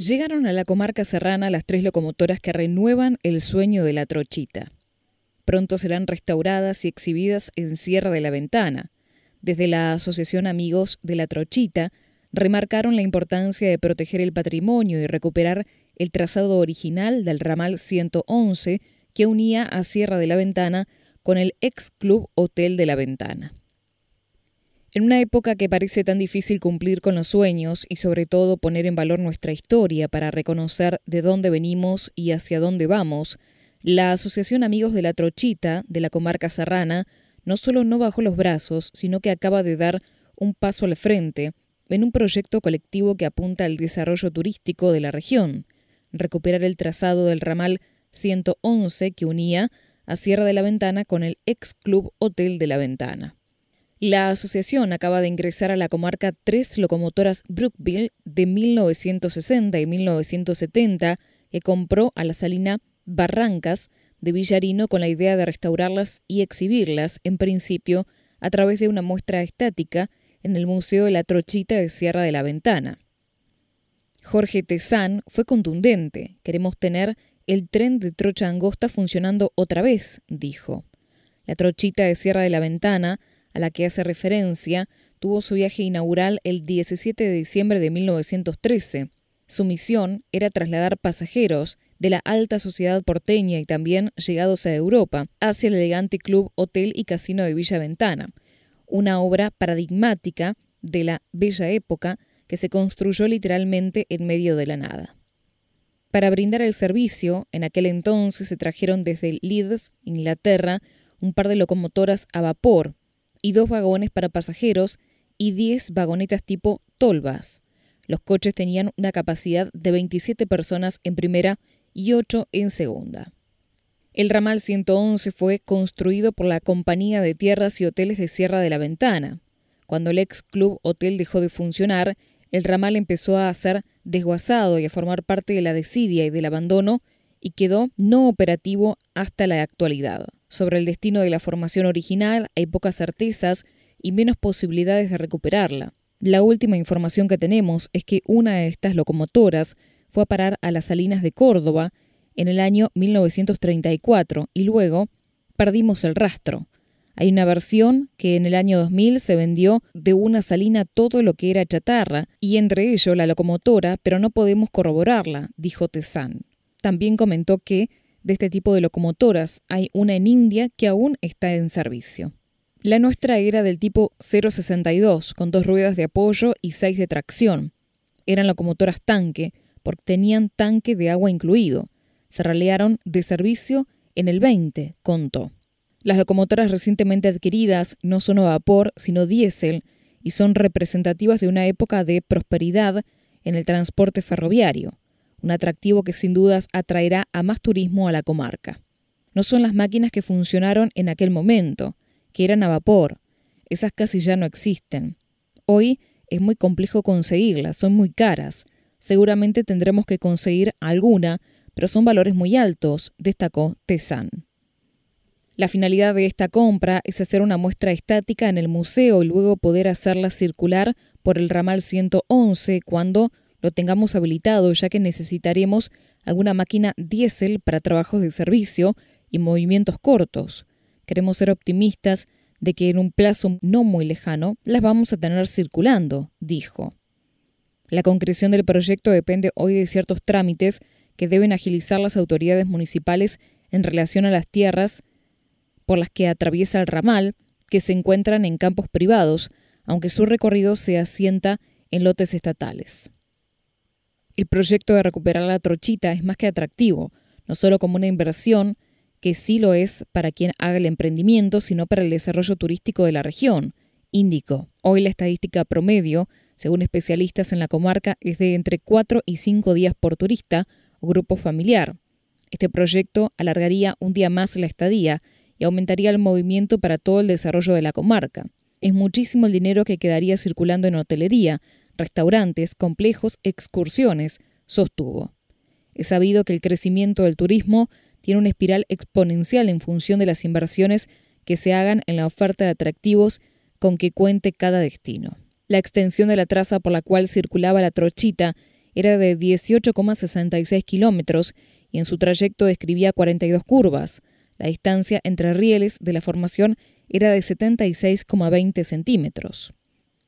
Llegaron a la comarca serrana las tres locomotoras que renuevan el sueño de la trochita. Pronto serán restauradas y exhibidas en Sierra de la Ventana. Desde la Asociación Amigos de la Trochita remarcaron la importancia de proteger el patrimonio y recuperar el trazado original del ramal 111 que unía a Sierra de la Ventana con el ex Club Hotel de la Ventana. En una época que parece tan difícil cumplir con los sueños y sobre todo poner en valor nuestra historia para reconocer de dónde venimos y hacia dónde vamos, la Asociación Amigos de la Trochita de la comarca serrana no solo no bajó los brazos, sino que acaba de dar un paso al frente en un proyecto colectivo que apunta al desarrollo turístico de la región, recuperar el trazado del ramal 111 que unía a Sierra de la Ventana con el ex Club Hotel de la Ventana. La asociación acaba de ingresar a la comarca tres locomotoras Brookville de 1960 y 1970 que compró a la salina Barrancas de Villarino con la idea de restaurarlas y exhibirlas, en principio, a través de una muestra estática en el Museo de la Trochita de Sierra de la Ventana. Jorge Tezán fue contundente. Queremos tener el tren de trocha angosta funcionando otra vez, dijo. La Trochita de Sierra de la Ventana a la que hace referencia, tuvo su viaje inaugural el 17 de diciembre de 1913. Su misión era trasladar pasajeros de la alta sociedad porteña y también llegados a Europa hacia el elegante club Hotel y Casino de Villa Ventana, una obra paradigmática de la bella época que se construyó literalmente en medio de la nada. Para brindar el servicio, en aquel entonces se trajeron desde Leeds, Inglaterra, un par de locomotoras a vapor, y dos vagones para pasajeros y 10 vagonetas tipo tolvas. Los coches tenían una capacidad de 27 personas en primera y 8 en segunda. El ramal 111 fue construido por la Compañía de Tierras y Hoteles de Sierra de la Ventana. Cuando el ex Club Hotel dejó de funcionar, el ramal empezó a ser desguazado y a formar parte de la desidia y del abandono y quedó no operativo hasta la actualidad. Sobre el destino de la formación original hay pocas certezas y menos posibilidades de recuperarla. La última información que tenemos es que una de estas locomotoras fue a parar a las Salinas de Córdoba en el año 1934 y luego perdimos el rastro. Hay una versión que en el año 2000 se vendió de una salina todo lo que era chatarra y entre ello la locomotora, pero no podemos corroborarla, dijo Tezán. También comentó que de este tipo de locomotoras. Hay una en India que aún está en servicio. La nuestra era del tipo 062, con dos ruedas de apoyo y seis de tracción. Eran locomotoras tanque, porque tenían tanque de agua incluido. Se ralearon de servicio en el 20, contó. Las locomotoras recientemente adquiridas no son a vapor, sino diésel, y son representativas de una época de prosperidad en el transporte ferroviario un atractivo que sin dudas atraerá a más turismo a la comarca. No son las máquinas que funcionaron en aquel momento, que eran a vapor, esas casi ya no existen. Hoy es muy complejo conseguirlas, son muy caras. Seguramente tendremos que conseguir alguna, pero son valores muy altos, destacó Tesan. La finalidad de esta compra es hacer una muestra estática en el museo y luego poder hacerla circular por el ramal 111 cuando lo tengamos habilitado, ya que necesitaremos alguna máquina diésel para trabajos de servicio y movimientos cortos. Queremos ser optimistas de que en un plazo no muy lejano las vamos a tener circulando, dijo. La concreción del proyecto depende hoy de ciertos trámites que deben agilizar las autoridades municipales en relación a las tierras por las que atraviesa el ramal, que se encuentran en campos privados, aunque su recorrido se asienta en lotes estatales. El proyecto de recuperar la trochita es más que atractivo, no solo como una inversión, que sí lo es para quien haga el emprendimiento, sino para el desarrollo turístico de la región, indicó. Hoy la estadística promedio, según especialistas en la comarca, es de entre 4 y 5 días por turista o grupo familiar. Este proyecto alargaría un día más la estadía y aumentaría el movimiento para todo el desarrollo de la comarca. Es muchísimo el dinero que quedaría circulando en hotelería, restaurantes, complejos, excursiones, sostuvo. Es sabido que el crecimiento del turismo tiene una espiral exponencial en función de las inversiones que se hagan en la oferta de atractivos con que cuente cada destino. La extensión de la traza por la cual circulaba la trochita era de 18,66 kilómetros y en su trayecto describía 42 curvas. La distancia entre rieles de la formación era de 76,20 centímetros.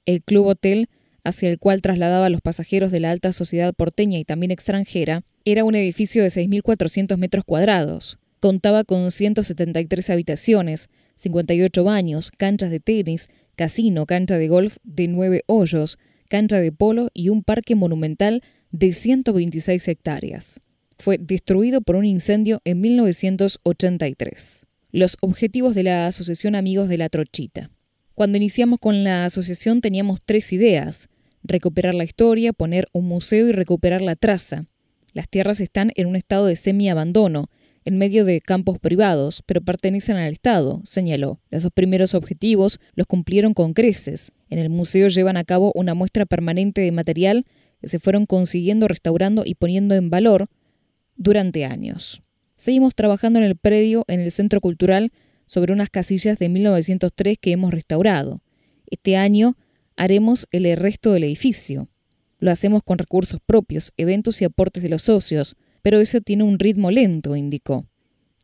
El club hotel, hacia el cual trasladaba a los pasajeros de la alta sociedad porteña y también extranjera, era un edificio de 6.400 metros cuadrados. Contaba con 173 habitaciones, 58 baños, canchas de tenis, casino, cancha de golf de nueve hoyos, cancha de polo y un parque monumental de 126 hectáreas. Fue destruido por un incendio en 1983. Los objetivos de la Asociación Amigos de la Trochita. Cuando iniciamos con la asociación teníamos tres ideas. Recuperar la historia, poner un museo y recuperar la traza. Las tierras están en un estado de semi-abandono, en medio de campos privados, pero pertenecen al Estado, señaló. Los dos primeros objetivos los cumplieron con creces. En el museo llevan a cabo una muestra permanente de material que se fueron consiguiendo, restaurando y poniendo en valor durante años. Seguimos trabajando en el predio en el Centro Cultural sobre unas casillas de 1903 que hemos restaurado. Este año haremos el resto del edificio. Lo hacemos con recursos propios, eventos y aportes de los socios, pero eso tiene un ritmo lento, indicó.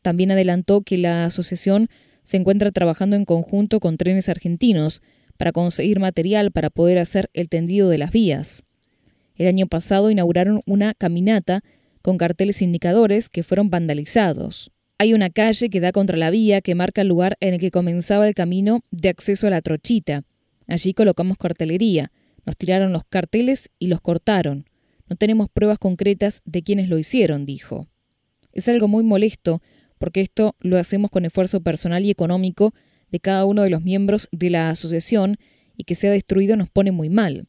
También adelantó que la asociación se encuentra trabajando en conjunto con trenes argentinos para conseguir material para poder hacer el tendido de las vías. El año pasado inauguraron una caminata con carteles indicadores que fueron vandalizados. Hay una calle que da contra la vía que marca el lugar en el que comenzaba el camino de acceso a la trochita. Allí colocamos cartelería. Nos tiraron los carteles y los cortaron. No tenemos pruebas concretas de quienes lo hicieron, dijo. Es algo muy molesto porque esto lo hacemos con esfuerzo personal y económico de cada uno de los miembros de la asociación y que sea destruido nos pone muy mal.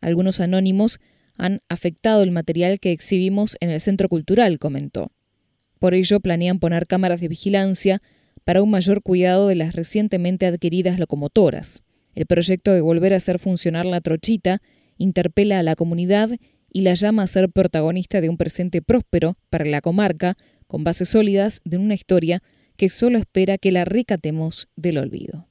Algunos anónimos han afectado el material que exhibimos en el centro cultural, comentó. Por ello planean poner cámaras de vigilancia para un mayor cuidado de las recientemente adquiridas locomotoras. El proyecto de volver a hacer funcionar la trochita interpela a la comunidad y la llama a ser protagonista de un presente próspero para la comarca, con bases sólidas de una historia que solo espera que la recatemos del olvido.